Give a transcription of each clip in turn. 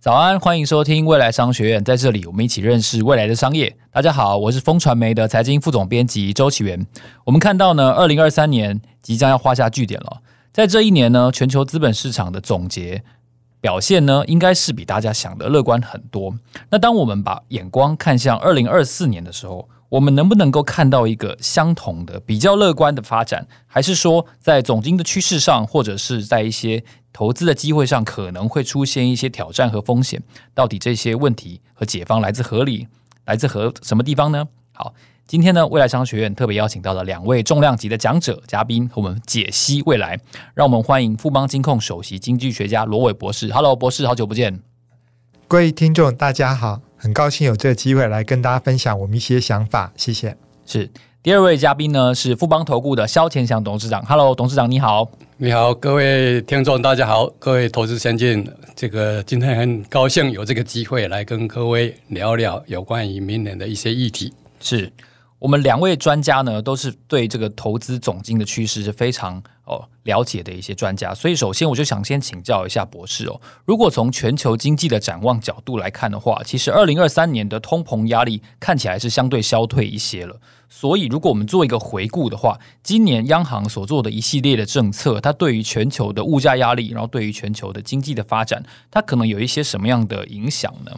早安，欢迎收听未来商学院，在这里我们一起认识未来的商业。大家好，我是风传媒的财经副总编辑周启源。我们看到呢，二零二三年即将要画下句点了。在这一年呢，全球资本市场的总结表现呢，应该是比大家想的乐观很多。那当我们把眼光看向二零二四年的时候，我们能不能够看到一个相同的、比较乐观的发展？还是说，在总经的趋势上，或者是在一些投资的机会上，可能会出现一些挑战和风险？到底这些问题和解方来自何里？来自何什么地方呢？好，今天呢，未来商学院特别邀请到了两位重量级的讲者嘉宾，和我们解析未来。让我们欢迎富邦金控首席经济学家罗伟博士。Hello，博士，好久不见。各位听众，大家好。很高兴有这个机会来跟大家分享我们一些想法，谢谢。是第二位嘉宾呢，是富邦投顾的肖乾祥董事长。Hello，董事长你好。你好，各位听众大家好，各位投资先进，这个今天很高兴有这个机会来跟各位聊聊有关于明年的一些议题。是我们两位专家呢，都是对这个投资总金的趋势是非常。哦，了解的一些专家，所以首先我就想先请教一下博士哦。如果从全球经济的展望角度来看的话，其实二零二三年的通膨压力看起来是相对消退一些了。所以，如果我们做一个回顾的话，今年央行所做的一系列的政策，它对于全球的物价压力，然后对于全球的经济的发展，它可能有一些什么样的影响呢？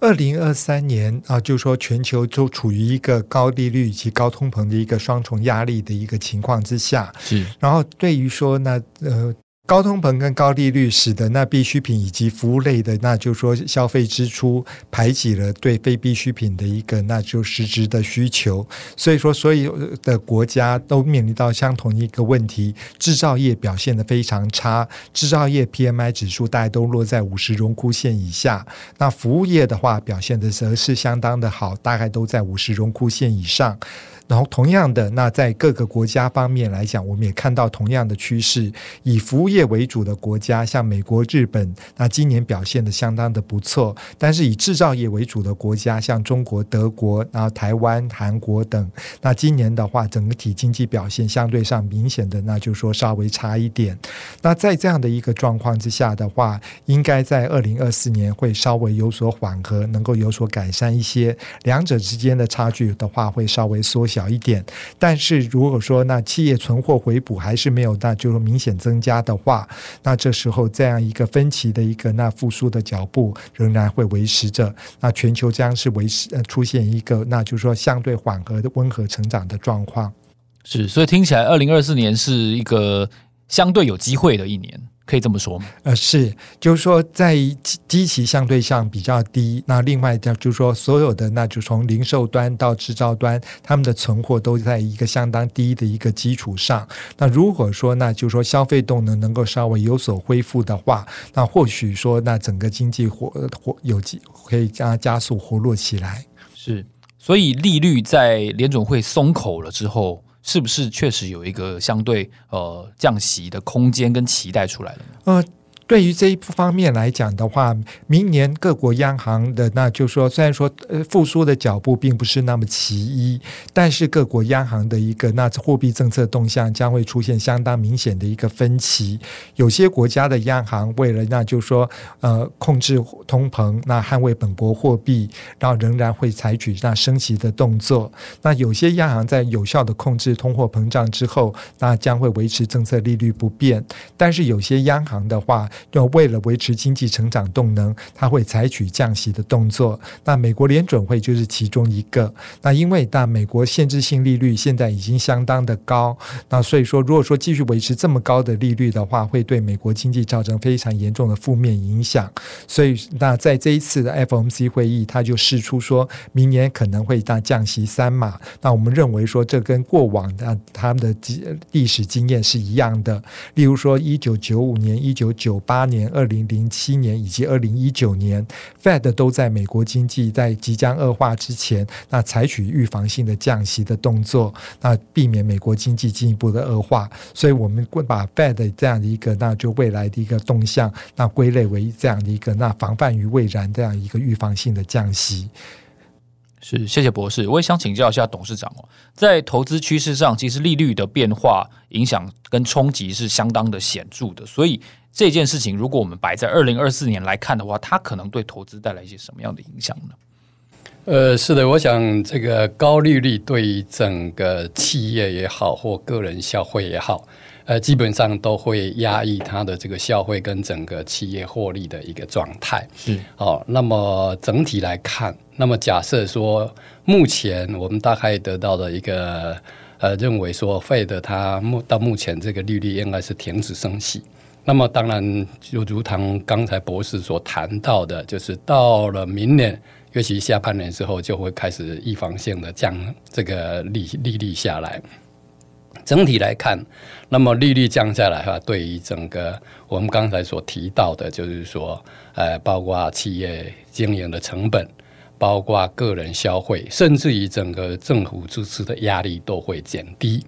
二零二三年啊，就是说全球都处于一个高利率以及高通膨的一个双重压力的一个情况之下。是，然后对于说那呃。高通膨跟高利率使得那必需品以及服务类的，那就是说消费支出排挤了对非必需品的一个那就实质的需求，所以说所有的国家都面临到相同一个问题，制造业表现得非常差，制造业 PMI 指数大概都落在五十荣枯线以下，那服务业的话表现的则是相当的好，大概都在五十荣枯线以上。然后，同样的，那在各个国家方面来讲，我们也看到同样的趋势。以服务业业为主的国家，像美国、日本，那今年表现得相当的不错。但是以制造业为主的国家，像中国、德国，然后台湾、韩国等，那今年的话，整体经济表现相对上明显的，那就说稍微差一点。那在这样的一个状况之下的话，应该在二零二四年会稍微有所缓和，能够有所改善一些。两者之间的差距的话，会稍微缩小。小一点，但是如果说那企业存货回补还是没有，那就是明显增加的话，那这时候这样一个分歧的一个那复苏的脚步仍然会维持着，那全球将是维持呃出现一个那就是说相对缓和的温和成长的状况。是，所以听起来二零二四年是一个相对有机会的一年。可以这么说吗？呃，是，就是说，在基期相对上比较低。那另外，就是说，所有的那就从零售端到制造端，他们的存货都在一个相当低的一个基础上。那如果说，那就是说，消费动能能够稍微有所恢复的话，那或许说，那整个经济活活有机可以加加速活络起来。是，所以利率在联总会松口了之后。是不是确实有一个相对呃降息的空间跟期待出来了呢？对于这一方面来讲的话，明年各国央行的那就说，虽然说呃复苏的脚步并不是那么齐一，但是各国央行的一个那货币政策动向将会出现相当明显的一个分歧。有些国家的央行为了那就说呃控制通膨，那捍卫本国货币，然后仍然会采取那升息的动作。那有些央行在有效的控制通货膨胀之后，那将会维持政策利率不变。但是有些央行的话，要为了维持经济成长动能，它会采取降息的动作。那美国联准会就是其中一个。那因为那美国限制性利率现在已经相当的高，那所以说如果说继续维持这么高的利率的话，会对美国经济造成非常严重的负面影响。所以那在这一次的 FOMC 会议，他就释出说明年可能会大降息三码。那我们认为说这跟过往的他们的历史经验是一样的。例如说一九九五年、一九九八年、二零零七年以及二零一九年，Fed 都在美国经济在即将恶化之前，那采取预防性的降息的动作，那避免美国经济进一步的恶化。所以，我们会把 Fed 这样的一个，那就未来的一个动向，那归类为这样的一个，那防范于未然这样一个预防性的降息。是，谢谢博士。我也想请教一下董事长哦，在投资趋势上，其实利率的变化影响跟冲击是相当的显著的。所以这件事情，如果我们摆在二零二四年来看的话，它可能对投资带来一些什么样的影响呢？呃，是的，我想这个高利率对于整个企业也好，或个人消费也好。呃，基本上都会压抑它的这个消费跟整个企业获利的一个状态。是，哦，那么整体来看，那么假设说，目前我们大概得到的一个呃，认为说，Fed 它目到目前这个利率应该是停止升息。那么当然，就如同刚才博士所谈到的，就是到了明年，尤其下半年之后，就会开始预防性的降这个利利率下来。整体来看，那么利率降下来的话，对于整个我们刚才所提到的，就是说，呃，包括企业经营的成本，包括个人消费，甚至于整个政府支出的压力都会减低。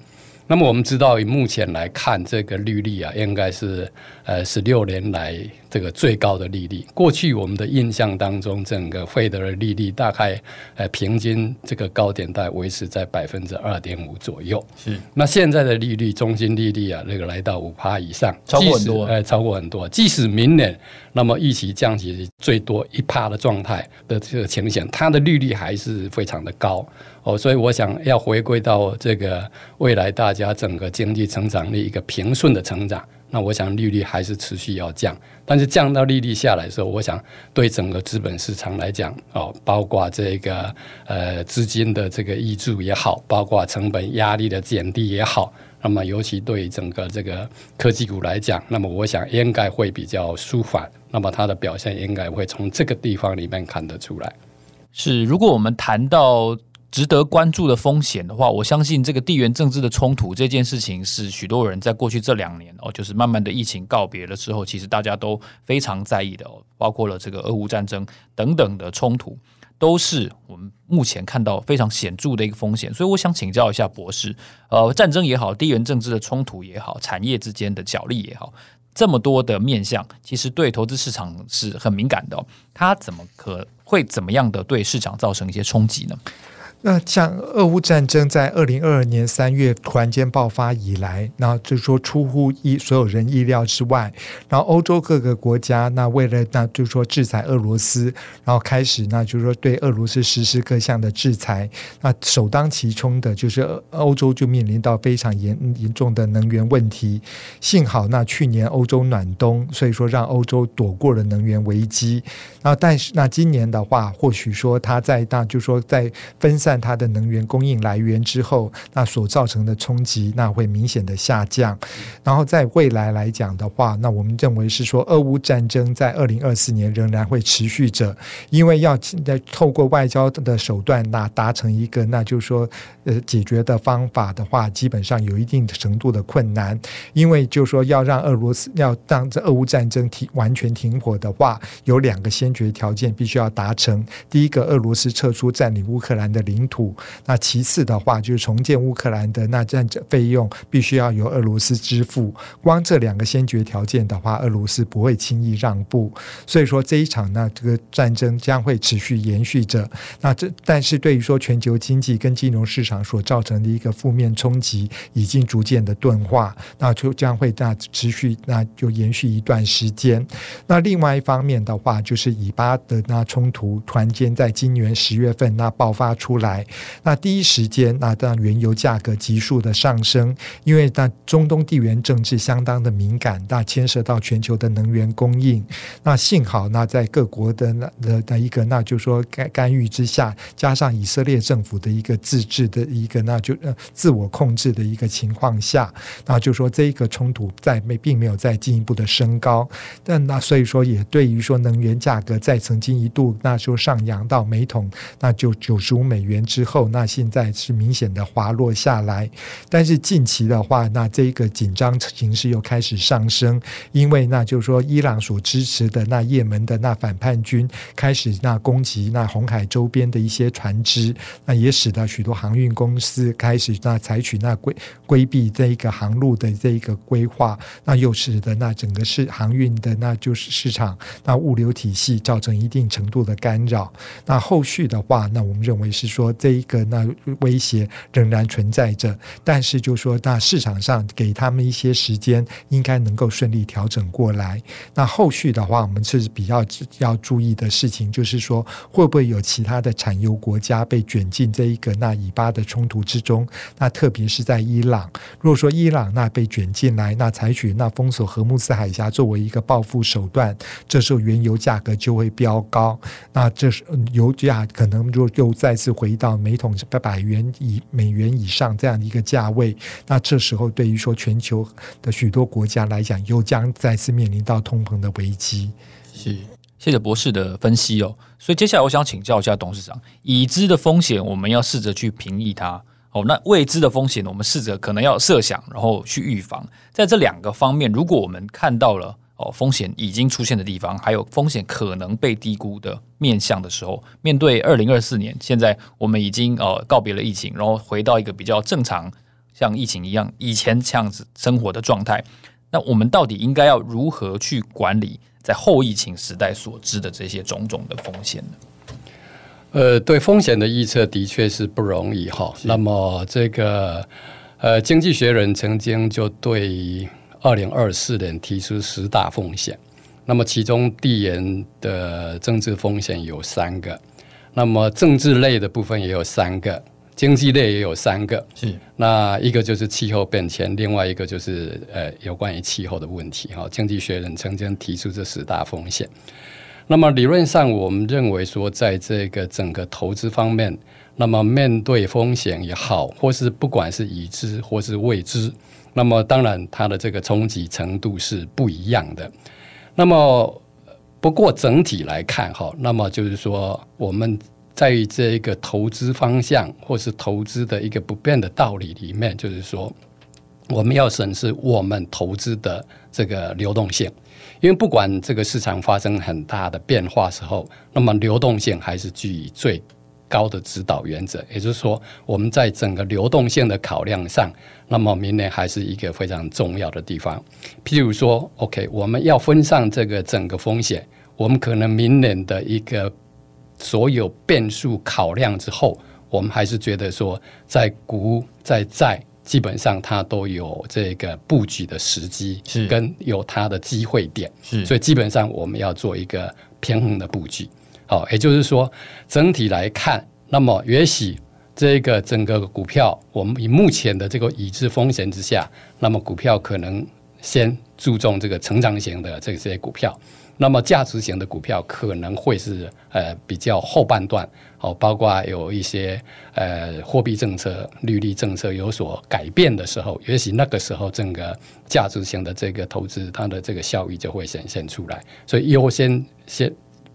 那么我们知道，以目前来看，这个利率啊，应该是呃十六年来。这个最高的利率，过去我们的印象当中，整个费德的利率大概呃平均这个高点在维持在百分之二点五左右。是，那现在的利率中心利率啊，那个来到五趴以上，超过很多，呃，超过很多。即使明年那么预期降息最多一趴的状态的这个情形，它的利率还是非常的高哦。所以我想要回归到这个未来大家整个经济成长的一个平顺的成长。那我想利率还是持续要降，但是降到利率下来的时候，我想对整个资本市场来讲，哦，包括这个呃资金的这个挹注也好，包括成本压力的减低也好，那么尤其对整个这个科技股来讲，那么我想应该会比较舒缓，那么它的表现应该会从这个地方里面看得出来。是，如果我们谈到。值得关注的风险的话，我相信这个地缘政治的冲突这件事情是许多人在过去这两年哦，就是慢慢的疫情告别了之后，其实大家都非常在意的哦，包括了这个俄乌战争等等的冲突，都是我们目前看到非常显著的一个风险。所以我想请教一下博士，呃，战争也好，地缘政治的冲突也好，产业之间的角力也好，这么多的面向，其实对投资市场是很敏感的哦，它怎么可会怎么样的对市场造成一些冲击呢？那像俄乌战争在二零二二年三月突然间爆发以来，那就是说出乎意所有人意料之外，然后欧洲各个国家那为了那就是说制裁俄罗斯，然后开始那就是说对俄罗斯实施各项的制裁，那首当其冲的就是欧洲就面临到非常严严重的能源问题。幸好那去年欧洲暖冬，所以说让欧洲躲过了能源危机。然后但是那今年的话，或许说它在那就是说在分散。但它的能源供应来源之后，那所造成的冲击，那会明显的下降。然后在未来来讲的话，那我们认为是说，俄乌战争在二零二四年仍然会持续着，因为要在透过外交的手段，那达成一个，那就是说，呃，解决的方法的话，基本上有一定程度的困难。因为就是说，要让俄罗斯要让这俄乌战争停完全停火的话，有两个先决条件必须要达成。第一个，俄罗斯撤出占领乌克兰的领领土，那其次的话就是重建乌克兰的那战争费用必须要由俄罗斯支付。光这两个先决条件的话，俄罗斯不会轻易让步。所以说这一场呢，这个战争将会持续延续着。那这但是对于说全球经济跟金融市场所造成的一个负面冲击，已经逐渐的钝化，那就将会那持续那就延续一段时间。那另外一方面的话，就是以巴的那冲突突然间在今年十月份那爆发出来。那第一时间，那当原油价格急速的上升，因为那中东地缘政治相当的敏感，那牵涉到全球的能源供应。那幸好，那在各国的那的的一个，那就说干干预之下，加上以色列政府的一个自治的一个，那就呃自我控制的一个情况下，那就说这一个冲突在没并没有再进一步的升高。但那所以说，也对于说能源价格在曾经一度那就上扬到每桶那就九十五美元。元之后，那现在是明显的滑落下来。但是近期的话，那这个紧张形势又开始上升，因为那就是说，伊朗所支持的那也门的那反叛军开始那攻击那红海周边的一些船只，那也使得许多航运公司开始那采取那规规避这一个航路的这一个规划，那又使得那整个是航运的那就是市场那物流体系造成一定程度的干扰。那后续的话，那我们认为是说说这一个那威胁仍然存在着，但是就说那市场上给他们一些时间，应该能够顺利调整过来。那后续的话，我们是比较要注意的事情，就是说会不会有其他的产油国家被卷进这一个那以巴的冲突之中？那特别是在伊朗，如果说伊朗那被卷进来，那采取那封锁荷姆斯海峡作为一个报复手段，这时候原油价格就会飙高。那这是油价可能就又再次回到每桶八百元以美元以上这样的一个价位。那这时候对于说全球的许多国家来讲，又将再次面临到通膨的危机。是，谢谢博士的分析哦。所以接下来我想请教一下董事长，已知的风险我们要试着去平抑它。哦，那未知的风险我们试着可能要设想，然后去预防。在这两个方面，如果我们看到了。哦，风险已经出现的地方，还有风险可能被低估的面向的时候，面对二零二四年，现在我们已经呃告别了疫情，然后回到一个比较正常，像疫情一样以前这样子生活的状态。那我们到底应该要如何去管理在后疫情时代所知的这些种种的风险呢？呃，对风险的预测的确是不容易哈。那么这个呃，经济学人曾经就对。二零二四年提出十大风险，那么其中地缘的政治风险有三个，那么政治类的部分也有三个，经济类也有三个。是，那一个就是气候变迁，另外一个就是呃有关于气候的问题。哈，经济学人曾经提出这十大风险。那么理论上，我们认为说，在这个整个投资方面，那么面对风险也好，或是不管是已知或是未知。那么当然，它的这个冲击程度是不一样的。那么不过整体来看，哈，那么就是说，我们在这一个投资方向或是投资的一个不变的道理里面，就是说，我们要审视我们投资的这个流动性，因为不管这个市场发生很大的变化时候，那么流动性还是居于最高的指导原则，也就是说，我们在整个流动性的考量上，那么明年还是一个非常重要的地方。譬如说，OK，我们要分散这个整个风险，我们可能明年的一个所有变数考量之后，我们还是觉得说，在股在债，基本上它都有这个布局的时机，是跟有它的机会点，是，所以基本上我们要做一个平衡的布局。好，也就是说，整体来看，那么也许这个整个股票，我们以目前的这个已知风险之下，那么股票可能先注重这个成长型的这些股票，那么价值型的股票可能会是呃比较后半段，好，包括有一些呃货币政策、利率政策有所改变的时候，也许那个时候整个价值型的这个投资，它的这个效益就会显现出来，所以优先先。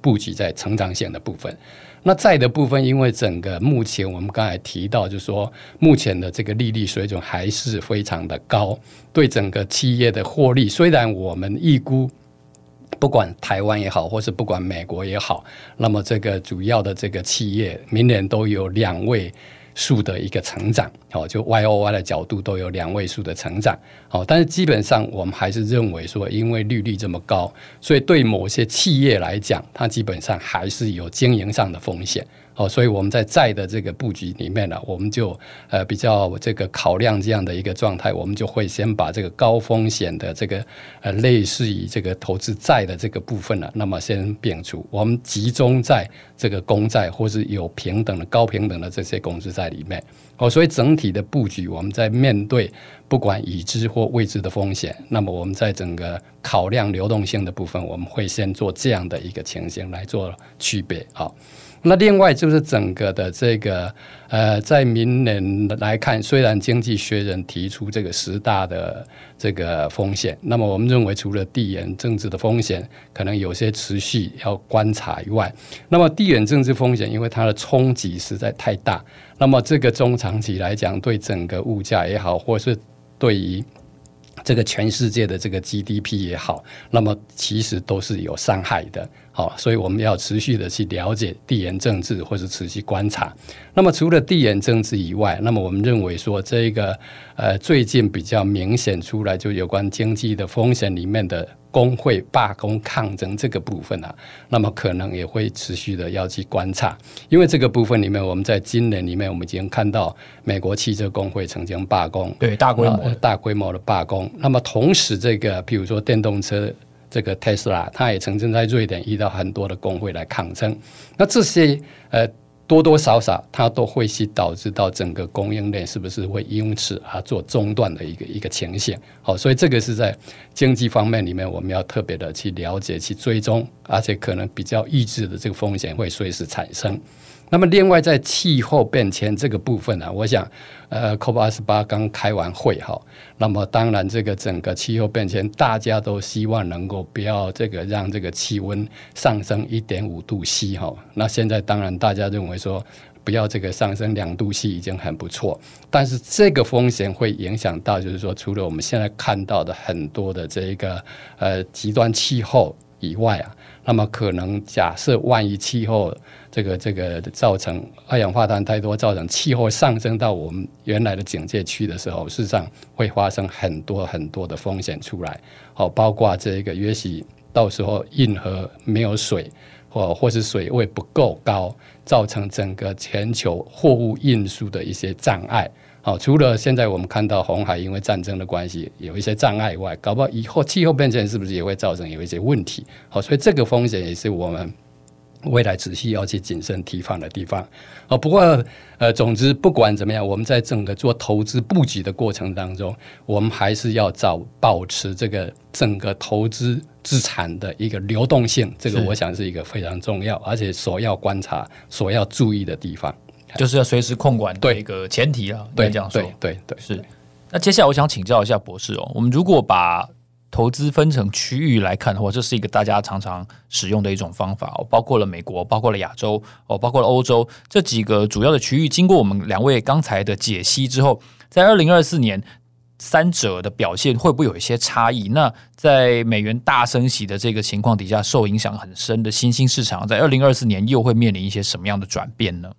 布局在成长线的部分，那债的部分，因为整个目前我们刚才提到，就是说目前的这个利率水准还是非常的高，对整个企业的获利，虽然我们预估，不管台湾也好，或是不管美国也好，那么这个主要的这个企业明年都有两位数的一个成长，哦，就 Y O Y 的角度都有两位数的成长，哦，但是基本上我们还是认为说，因为利率这么高，所以对某些企业来讲，它基本上还是有经营上的风险。哦，所以我们在债的这个布局里面呢，我们就呃比较这个考量这样的一个状态，我们就会先把这个高风险的这个呃类似于这个投资债的这个部分呢，那么先摒除，我们集中在这个公债或是有平等的高平等的这些公司在里面。哦，所以整体的布局，我们在面对不管已知或未知的风险，那么我们在整个考量流动性的部分，我们会先做这样的一个情形来做区别啊。那另外就是整个的这个呃，在明年来看，虽然经济学人提出这个十大的这个风险，那么我们认为除了地缘政治的风险可能有些持续要观察以外，那么地缘政治风险因为它的冲击实在太大，那么这个中长期来讲，对整个物价也好，或是对于这个全世界的这个 GDP 也好，那么其实都是有伤害的。好，所以我们要持续的去了解地缘政治，或是持续观察。那么除了地缘政治以外，那么我们认为说，这个呃最近比较明显出来就有关经济的风险里面的工会罢工抗争这个部分啊，那么可能也会持续的要去观察，因为这个部分里面，我们在今年里面我们已经看到美国汽车工会曾经罢工，对，大规模大规模的罢工。那么同时，这个比如说电动车。这个特斯拉，他也曾经在瑞典遇到很多的工会来抗争。那这些呃多多少少，它都会去导致到整个供应链是不是会因此而做中断的一个一个情形。好，所以这个是在经济方面里面，我们要特别的去了解、去追踪，而且可能比较抑制的这个风险会随时产生。那么，另外在气候变迁这个部分呢、啊，我想，呃，COP 二十八刚开完会哈，那么当然这个整个气候变迁，大家都希望能够不要这个让这个气温上升一点五度 C 哈。那现在当然大家认为说，不要这个上升两度 C 已经很不错，但是这个风险会影响到，就是说除了我们现在看到的很多的这一个呃极端气候以外啊，那么可能假设万一气候这个这个造成二氧化碳太多，造成气候上升到我们原来的警戒区的时候，事实上会发生很多很多的风险出来。好，包括这个也许到时候运河没有水，或或是水位不够高，造成整个全球货物运输的一些障碍。好，除了现在我们看到红海因为战争的关系有一些障碍外，搞不好以后气候变迁是不是也会造成有一些问题？好，所以这个风险也是我们。未来仔细要去谨慎提防的地方哦。不过，呃，总之不管怎么样，我们在整个做投资布局的过程当中，我们还是要找保持这个整个投资资产的一个流动性。这个我想是一个非常重要，而且所要观察、所要注意的地方，就是要随时控管的一个前提啊。对，这样说，对对对，是。那接下来我想请教一下博士哦，我们如果把投资分成区域来看的话，这是一个大家常常使用的一种方法哦，包括了美国，包括了亚洲，哦，包括了欧洲这几个主要的区域。经过我们两位刚才的解析之后，在二零二四年三者的表现会不会有一些差异？那在美元大升息的这个情况底下，受影响很深的新兴市场，在二零二四年又会面临一些什么样的转变呢？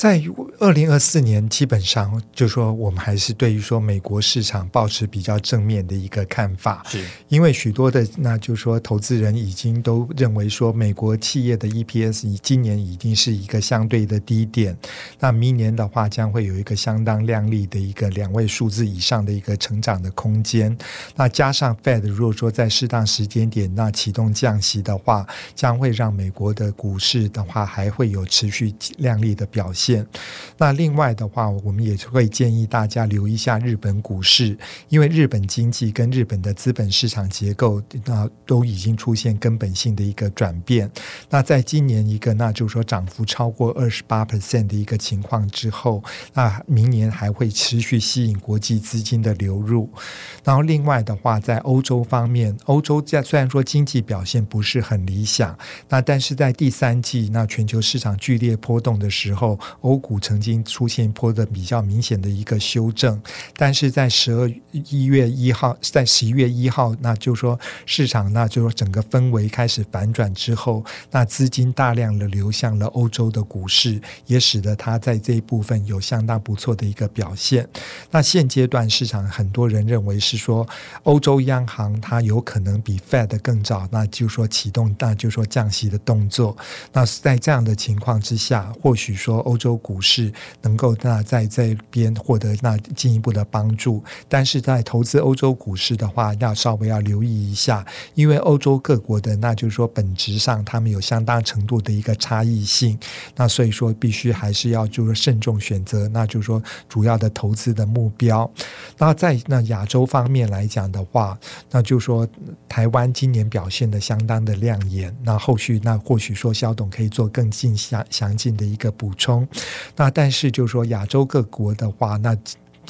在二零二四年，基本上就说我们还是对于说美国市场保持比较正面的一个看法，是因为许多的那就说投资人已经都认为说美国企业的 EPS 今年已经是一个相对的低点，那明年的话将会有一个相当亮丽的一个两位数字以上的一个成长的空间。那加上 Fed 如果说在适当时间点那启动降息的话，将会让美国的股市的话还会有持续亮丽的表现。那另外的话，我们也会建议大家留意一下日本股市，因为日本经济跟日本的资本市场结构，那都已经出现根本性的一个转变。那在今年一个，那就是说涨幅超过二十八 percent 的一个情况之后，那明年还会持续吸引国际资金的流入。然后另外的话，在欧洲方面，欧洲在虽然说经济表现不是很理想，那但是在第三季，那全球市场剧烈波动的时候。欧股曾经出现一波的比较明显的一个修正，但是在十二一月一号，在十一月一号，那就说市场，那就说整个氛围开始反转之后，那资金大量的流向了欧洲的股市，也使得它在这一部分有相当不错的一个表现。那现阶段市场很多人认为是说，欧洲央行它有可能比 Fed 更早，那就说启动，那就说降息的动作。那在这样的情况之下，或许说欧洲。洲股市能够那在这边获得那进一步的帮助。但是在投资欧洲股市的话，要稍微要留意一下，因为欧洲各国的那就是说本质上他们有相当程度的一个差异性，那所以说必须还是要就是慎重选择，那就是说主要的投资的目标。那在那亚洲方面来讲的话，那就是说台湾今年表现的相当的亮眼。那后续那或许说肖董可以做更进详详尽的一个补充。那但是就是说亚洲各国的话，那。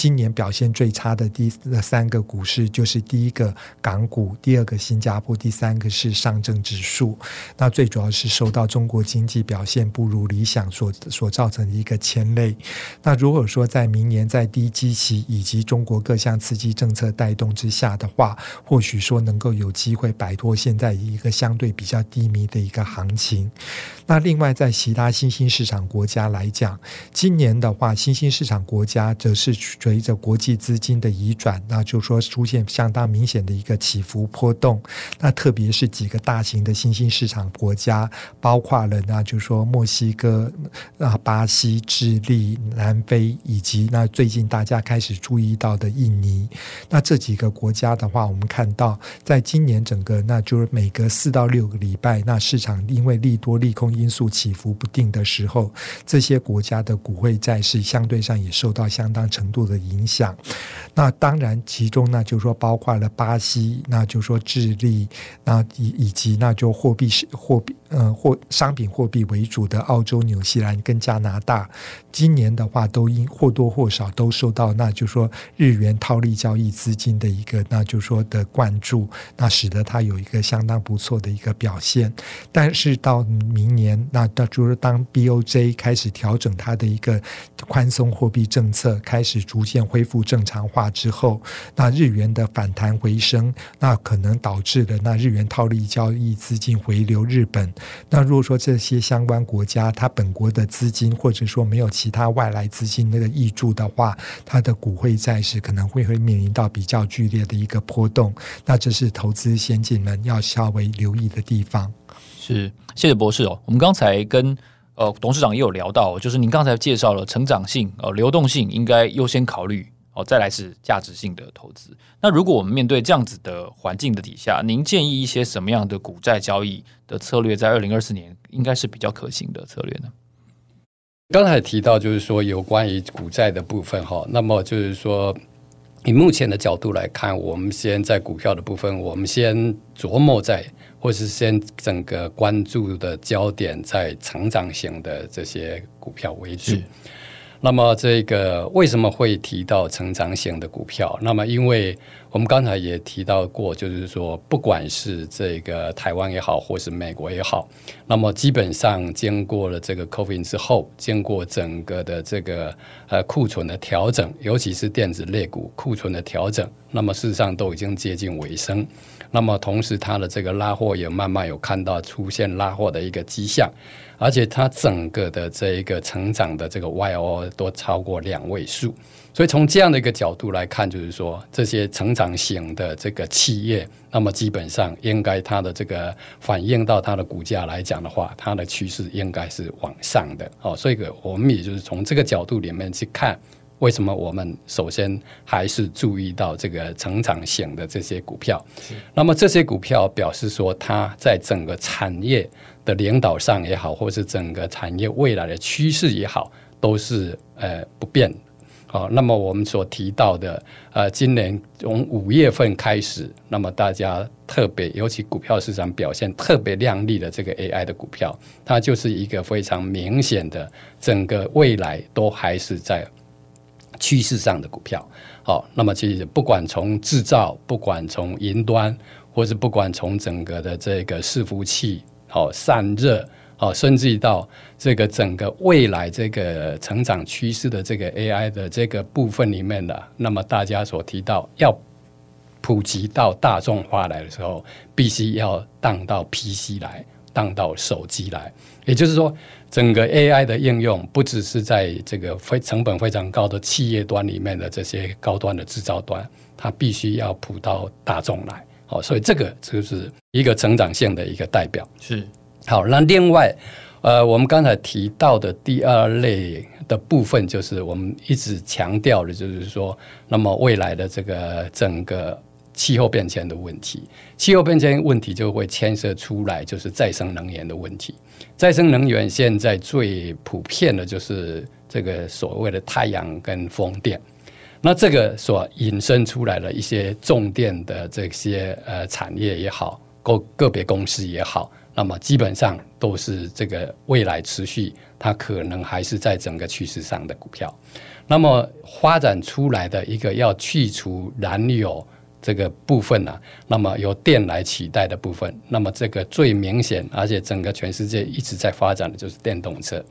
今年表现最差的第三个股市就是第一个港股，第二个新加坡，第三个是上证指数。那最主要是受到中国经济表现不如理想所所造成的一个牵累。那如果说在明年在低基期以及中国各项刺激政策带动之下的话，或许说能够有机会摆脱现在一个相对比较低迷的一个行情。那另外在其他新兴市场国家来讲，今年的话，新兴市场国家则是。随着国际资金的移转，那就说出现相当明显的一个起伏波动。那特别是几个大型的新兴市场国家，包括了那就是说墨西哥、啊巴西、智利、南非，以及那最近大家开始注意到的印尼。那这几个国家的话，我们看到，在今年整个那就是每隔四到六个礼拜，那市场因为利多利空因素起伏不定的时候，这些国家的股汇债是相对上也受到相当程度的影响，那当然，其中呢，就是说包括了巴西，那就说智利，那以以及那就货币是货币，嗯，货商品货币为主的澳洲、纽西兰跟加拿大，今年的话都因或多或少都受到那就是说日元套利交易资金的一个那就是说的灌注，那使得它有一个相当不错的一个表现。但是到明年，那到就是当 BOJ 开始调整它的一个宽松货币政策，开始逐渐恢复正常化之后，那日元的反弹回升，那可能导致了那日元套利交易资金回流日本。那如果说这些相关国家它本国的资金或者说没有其他外来资金那个挹注的话，它的股汇债市可能会会面临到比较剧烈的一个波动。那这是投资先进们要稍微留意的地方。是，谢谢博士哦。我们刚才跟。呃，董事长也有聊到，就是您刚才介绍了成长性、呃流动性应该优先考虑哦，再来是价值性的投资。那如果我们面对这样子的环境的底下，您建议一些什么样的股债交易的策略，在二零二四年应该是比较可行的策略呢？刚才提到就是说有关于股债的部分哈，那么就是说以目前的角度来看，我们先在股票的部分，我们先琢磨在。或是先整个关注的焦点在成长型的这些股票为主。那么这个为什么会提到成长型的股票？那么因为我们刚才也提到过，就是说不管是这个台湾也好，或是美国也好，那么基本上经过了这个 COVID 之后，经过整个的这个呃库存的调整，尤其是电子类股库存的调整，那么事实上都已经接近尾声。那么同时，它的这个拉货也慢慢有看到出现拉货的一个迹象，而且它整个的这一个成长的这个 YO 都超过两位数，所以从这样的一个角度来看，就是说这些成长型的这个企业，那么基本上应该它的这个反映到它的股价来讲的话，它的趋势应该是往上的哦，所以我们也就是从这个角度里面去看。为什么我们首先还是注意到这个成长型的这些股票？那么这些股票表示说，它在整个产业的领导上也好，或是整个产业未来的趋势也好，都是呃不变。好，那么我们所提到的呃，今年从五月份开始，那么大家特别尤其股票市场表现特别亮丽的这个 AI 的股票，它就是一个非常明显的整个未来都还是在。趋势上的股票，好，那么其实不管从制造，不管从云端，或是不管从整个的这个伺服器，好散热，好，甚至到这个整个未来这个成长趋势的这个 AI 的这个部分里面的，那么大家所提到要普及到大众化来的时候，必须要当到 PC 来，当到手机来，也就是说。整个 AI 的应用不只是在这个非成本非常高的企业端里面的这些高端的制造端，它必须要普到大众来。好，所以这个就是一个成长性的一个代表。是。好，那另外呃，我们刚才提到的第二类的部分，就是我们一直强调的，就是说，那么未来的这个整个气候变迁的问题，气候变迁问题就会牵涉出来，就是再生能源的问题。再生能源现在最普遍的就是这个所谓的太阳跟风电，那这个所引申出来的一些重电的这些呃产业也好，个个别公司也好。那么基本上都是这个未来持续，它可能还是在整个趋势上的股票。那么发展出来的一个要去除燃油这个部分呢、啊，那么由电来取代的部分，那么这个最明显，而且整个全世界一直在发展的就是电动车。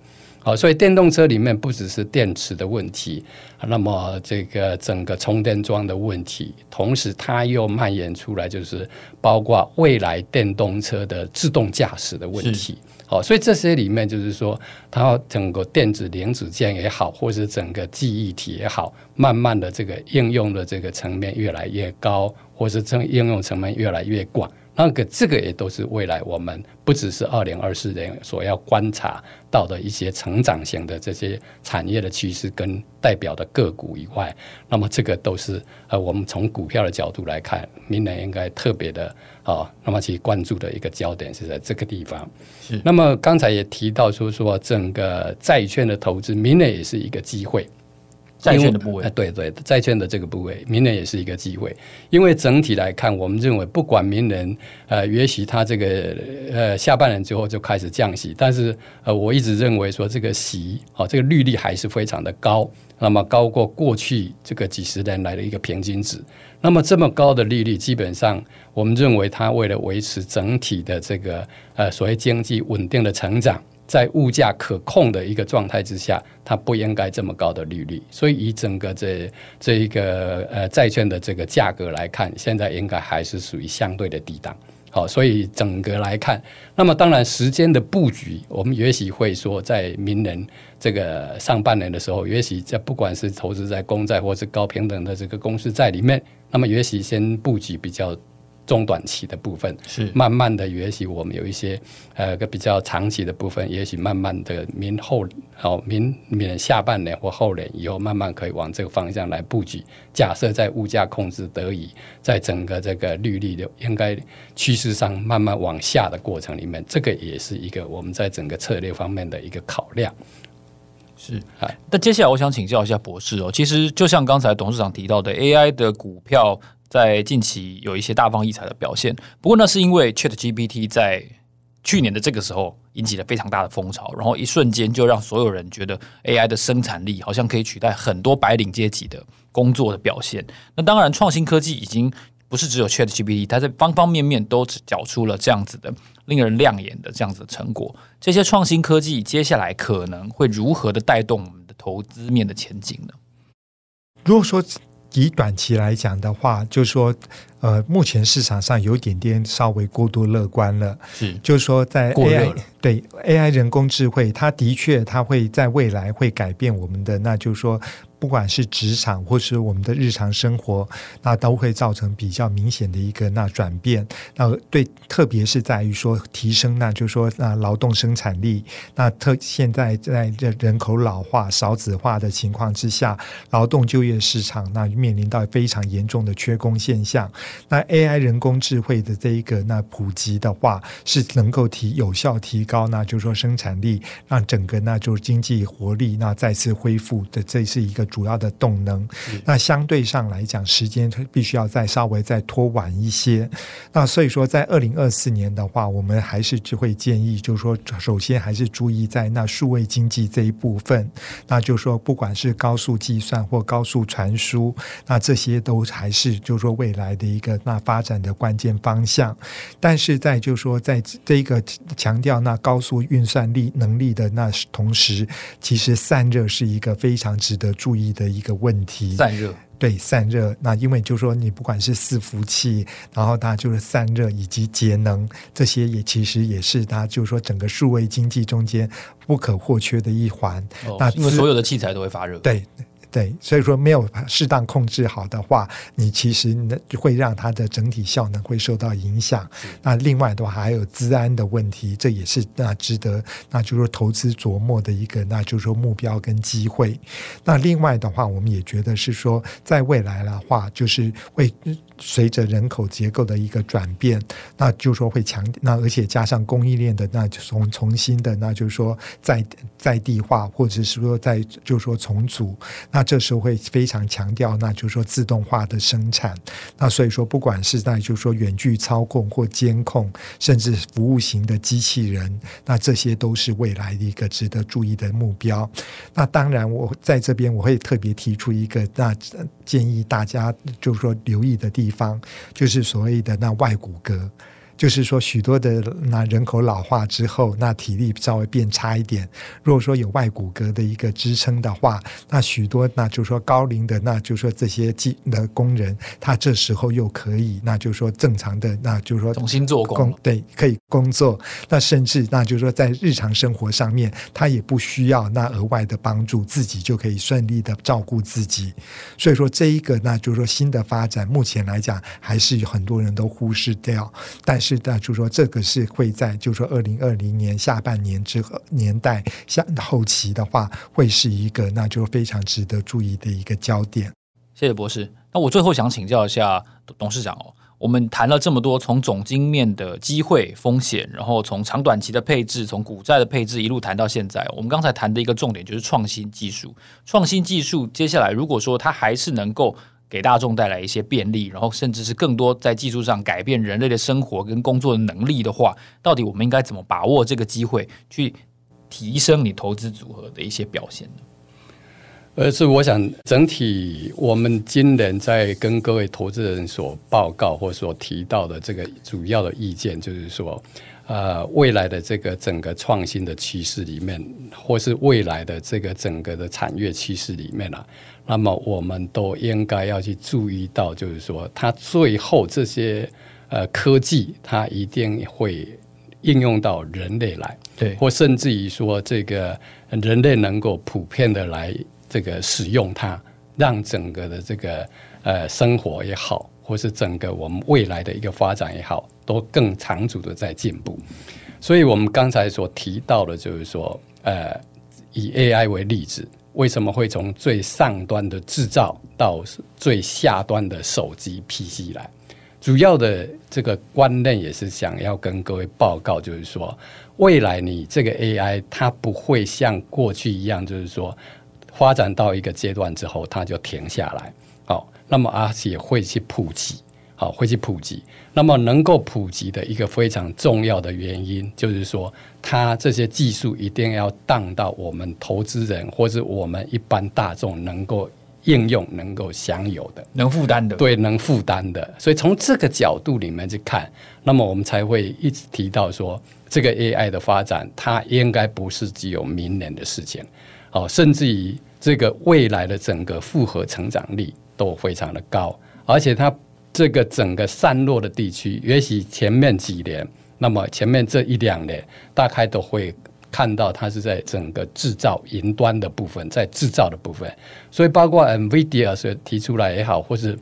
好，所以电动车里面不只是电池的问题，那么这个整个充电桩的问题，同时它又蔓延出来，就是包括未来电动车的自动驾驶的问题。好，所以这些里面就是说，它整个电子零组件也好，或是整个记忆体也好，慢慢的这个应用的这个层面越来越高，或是这应用层面越来越广。那个这个也都是未来我们不只是二零二四年所要观察到的一些成长型的这些产业的趋势跟代表的个股以外，那么这个都是呃我们从股票的角度来看，明年应该特别的啊、哦，那么去关注的一个焦点是在这个地方。是。那么刚才也提到说说整个债券的投资，明年也是一个机会。债券的部位，对对，债券的这个部位，明年也是一个机会。因为整体来看，我们认为不管明年呃，也许它这个呃下半年之后就开始降息，但是呃，我一直认为说这个息啊、哦，这个利率还是非常的高，那么高过过去这个几十年来的一个平均值。那么这么高的利率，基本上我们认为它为了维持整体的这个呃所谓经济稳定的成长。在物价可控的一个状态之下，它不应该这么高的利率。所以以整个这这一个呃债券的这个价格来看，现在应该还是属于相对的低档。好，所以整个来看，那么当然时间的布局，我们也许会说，在明年这个上半年的时候，也许在不管是投资在公债或是高平等的这个公司债里面，那么也许先布局比较。中短期的部分是慢慢的，也许我们有一些呃个比较长期的部分，也许慢慢的明后哦明年下半年或后年以后，慢慢可以往这个方向来布局。假设在物价控制得以，在整个这个利率的应该趋势上慢慢往下的过程里面，这个也是一个我们在整个策略方面的一个考量。是，那接下来我想请教一下博士哦，其实就像刚才董事长提到的，AI 的股票。在近期有一些大放异彩的表现，不过那是因为 ChatGPT 在去年的这个时候引起了非常大的风潮，然后一瞬间就让所有人觉得 AI 的生产力好像可以取代很多白领阶级的工作的表现。那当然，创新科技已经不是只有 ChatGPT，它在方方面面都缴出了这样子的令人亮眼的这样子的成果。这些创新科技接下来可能会如何的带动我们的投资面的前景呢？如果说。以短期来讲的话，就是说，呃，目前市场上有点点稍微过度乐观了。是，就是说，在 AI 对 AI 人工智慧，它的确它会在未来会改变我们的，那就是说。不管是职场或是我们的日常生活，那都会造成比较明显的一个那转变。那对，特别是在于说提升，那就是说那劳动生产力。那特现在在这人口老化、少子化的情况之下，劳动就业市场那面临到非常严重的缺工现象。那 AI 人工智慧的这一个那普及的话，是能够提有效提高，那就是说生产力，让整个那就是经济活力那再次恢复的，这是一个。主要的动能，那相对上来讲，时间必须要再稍微再拖晚一些。那所以说，在二零二四年的话，我们还是就会建议，就是说，首先还是注意在那数位经济这一部分。那就是说，不管是高速计算或高速传输，那这些都还是就是说未来的一个那发展的关键方向。但是在就是说，在这一个强调那高速运算力能力的那同时，其实散热是一个非常值得注意的一个问题，散热对散热，那因为就是说你不管是伺服器，然后它就是散热以及节能这些，也其实也是它就是说整个数位经济中间不可或缺的一环。哦，那因为所有的器材都会发热，对。对，所以说没有适当控制好的话，你其实会让它的整体效能会受到影响。那另外的话还有资安的问题，这也是那值得那就是说投资琢磨的一个，那就是说目标跟机会。那另外的话，我们也觉得是说，在未来的话，就是会。随着人口结构的一个转变，那就说会强，那而且加上供应链的那就从重新的，那就是说在在地化，或者是说在就是说重组，那这时候会非常强调，那就是说自动化的生产。那所以说，不管是在就是说远距操控或监控，甚至服务型的机器人，那这些都是未来的一个值得注意的目标。那当然，我在这边我会特别提出一个，那建议大家就是说留意的地。地方就是所谓的那外骨骼。就是说，许多的那人口老化之后，那体力稍微变差一点。如果说有外骨骼的一个支撑的话，那许多那就是说高龄的，那就是说这些技的工人，他这时候又可以，那就是说正常的，那就是说重新做工，对，可以工作。那甚至那就是说在日常生活上面，他也不需要那额外的帮助，自己就可以顺利的照顾自己。所以说这一个，那就是说新的发展，目前来讲还是有很多人都忽视掉，但是。是的，就是说这个是会在，就是说二零二零年下半年之后年代下后期的话，会是一个那就非常值得注意的一个焦点。谢谢博士。那我最后想请教一下董事长哦，我们谈了这么多，从总经面的机会风险，然后从长短期的配置，从股债的配置一路谈到现在，我们刚才谈的一个重点就是创新技术。创新技术接下来如果说它还是能够。给大众带来一些便利，然后甚至是更多在技术上改变人类的生活跟工作的能力的话，到底我们应该怎么把握这个机会，去提升你投资组合的一些表现呢？而是我想，整体我们今年在跟各位投资人所报告或所提到的这个主要的意见，就是说，呃，未来的这个整个创新的趋势里面，或是未来的这个整个的产业趋势里面啊。那么我们都应该要去注意到，就是说，它最后这些呃科技，它一定会应用到人类来，对，或甚至于说，这个人类能够普遍的来这个使用它，让整个的这个呃生活也好，或是整个我们未来的一个发展也好，都更长足的在进步。所以我们刚才所提到的，就是说，呃，以 AI 为例子。为什么会从最上端的制造到最下端的手机 PC 来？主要的这个观念也是想要跟各位报告，就是说，未来你这个 AI 它不会像过去一样，就是说发展到一个阶段之后它就停下来，好，那么而且会去普及。好，会去普及。那么能够普及的一个非常重要的原因，就是说，它这些技术一定要当到我们投资人或者我们一般大众能够应用、能够享有的、能负担的。对，能负担的。所以从这个角度里面去看，那么我们才会一直提到说，这个 AI 的发展，它应该不是只有明年的事情。好，甚至于这个未来的整个复合成长力都非常的高，而且它。这个整个散落的地区，也许前面几年，那么前面这一两年，大概都会看到它是在整个制造云端的部分，在制造的部分。所以，包括 NVIDIA 所提出来也好，或是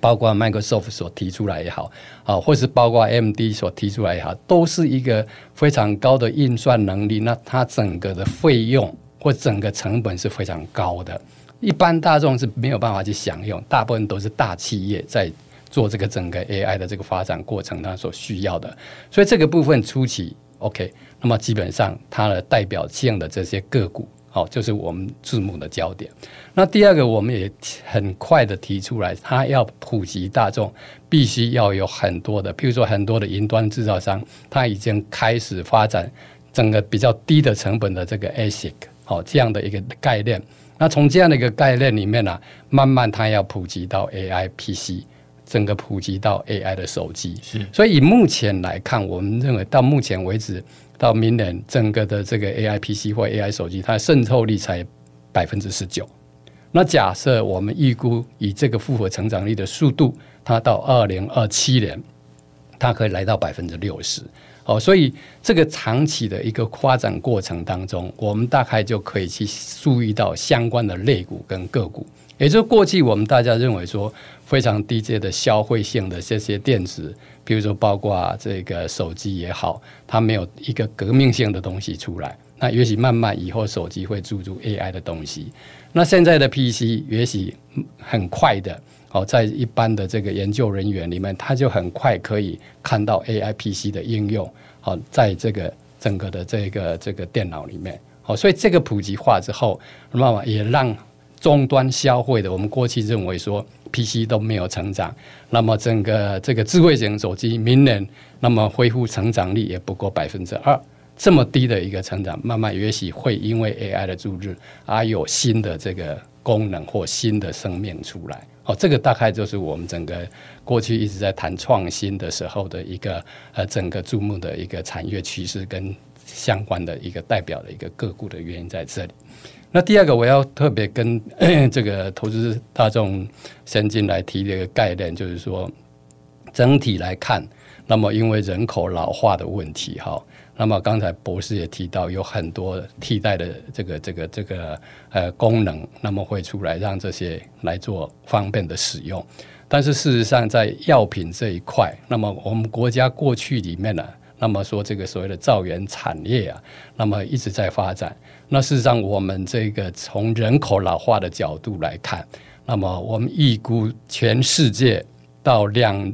包括 Microsoft 所提出来也好，啊，或是包括 MD 所提出来也好，都是一个非常高的运算能力。那它整个的费用或整个成本是非常高的。一般大众是没有办法去享用，大部分都是大企业在做这个整个 AI 的这个发展过程，它所需要的。所以这个部分初期 OK，那么基本上它的代表性的这些个股，好，就是我们注目的焦点。那第二个，我们也很快的提出来，它要普及大众，必须要有很多的，譬如说很多的云端制造商，它已经开始发展整个比较低的成本的这个 ASIC，好，这样的一个概念。那从这样的一个概念里面呢、慢慢它要普及到 AI PC，整个普及到 AI 的手机。是，所以以目前来看，我们认为到目前为止，到明年整个的这个 AI PC 或 AI 手机，它的渗透率才百分之十九。那假设我们预估以这个复合成长率的速度，它到二零二七年，它可以来到百分之六十。哦，所以这个长期的一个发展过程当中，我们大概就可以去注意到相关的类股跟个股。也就是过去我们大家认为说非常低阶的消费性的这些电子，比如说包括这个手机也好，它没有一个革命性的东西出来。那也许慢慢以后手机会注入 AI 的东西。那现在的 PC 也许很快的哦，在一般的这个研究人员里面，他就很快可以看到 AI PC 的应用。好，在这个整个的这个这个电脑里面，好，所以这个普及化之后，那么也让。终端消费的，我们过去认为说 PC 都没有成长，那么整个这个智慧型手机明年那么恢复成长率也不过百分之二，这么低的一个成长，慢慢也许会因为 AI 的注入而有新的这个功能或新的生命出来。哦，这个大概就是我们整个过去一直在谈创新的时候的一个呃整个注目的一个产业趋势跟相关的一个代表的一个个股的原因在这里。那第二个，我要特别跟 这个投资大众先进来提的一个概念，就是说，整体来看，那么因为人口老化的问题，哈，那么刚才博士也提到，有很多替代的这个这个这个呃功能，那么会出来让这些来做方便的使用。但是事实上，在药品这一块，那么我们国家过去里面呢，那么说这个所谓的造园产业啊，那么一直在发展。那事实上，我们这个从人口老化的角度来看，那么我们预估全世界到两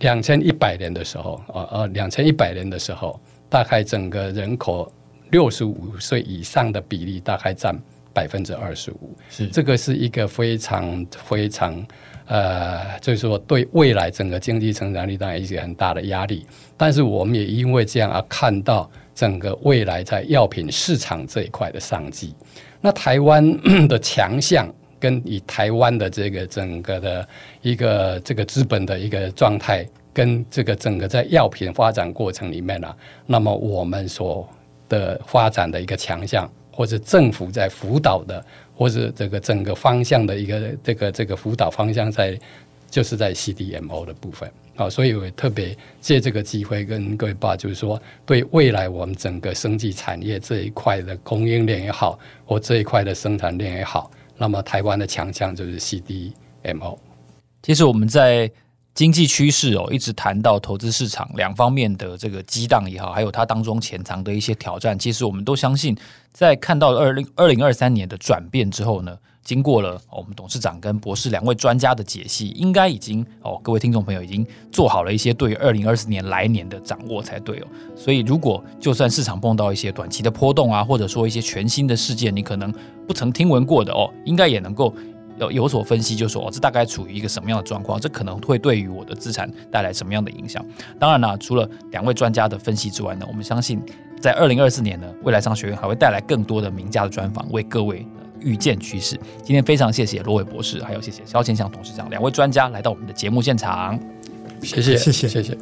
两千一百年的时候，呃呃，两千一百年的时候，大概整个人口六十五岁以上的比例大概占百分之二十五。是这个是一个非常非常呃，就是说对未来整个经济成长率当然一些很大的压力。但是我们也因为这样而看到。整个未来在药品市场这一块的商机，那台湾 的强项跟以台湾的这个整个的一个这个资本的一个状态，跟这个整个在药品发展过程里面呢、那么我们所的发展的一个强项，或者政府在辅导的，或者这个整个方向的一个这个这个辅导方向在。就是在 CDMO 的部分，好，所以我也特别借这个机会跟各位报，就是说，对未来我们整个生技产业这一块的供应链也好，或这一块的生产链也好，那么台湾的强项就是 CDMO。其实我们在经济趋势哦，一直谈到投资市场两方面的这个激荡也好，还有它当中潜藏的一些挑战，其实我们都相信，在看到二零二零二三年的转变之后呢。经过了我们董事长跟博士两位专家的解析，应该已经哦，各位听众朋友已经做好了一些对于二零二四年来年的掌握才对哦。所以，如果就算市场碰到一些短期的波动啊，或者说一些全新的事件，你可能不曾听闻过的哦，应该也能够有有所分析，就说哦，这大概处于一个什么样的状况？这可能会对于我的资产带来什么样的影响？当然了，除了两位专家的分析之外呢，我们相信在二零二四年呢，未来商学院还会带来更多的名家的专访，为各位。预见趋势，今天非常谢谢罗伟博士，还有谢谢肖千祥董事长两位专家来到我们的节目现场，谢谢谢谢谢谢，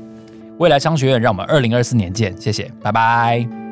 未来商学院让我们二零二四年见，谢谢，拜拜。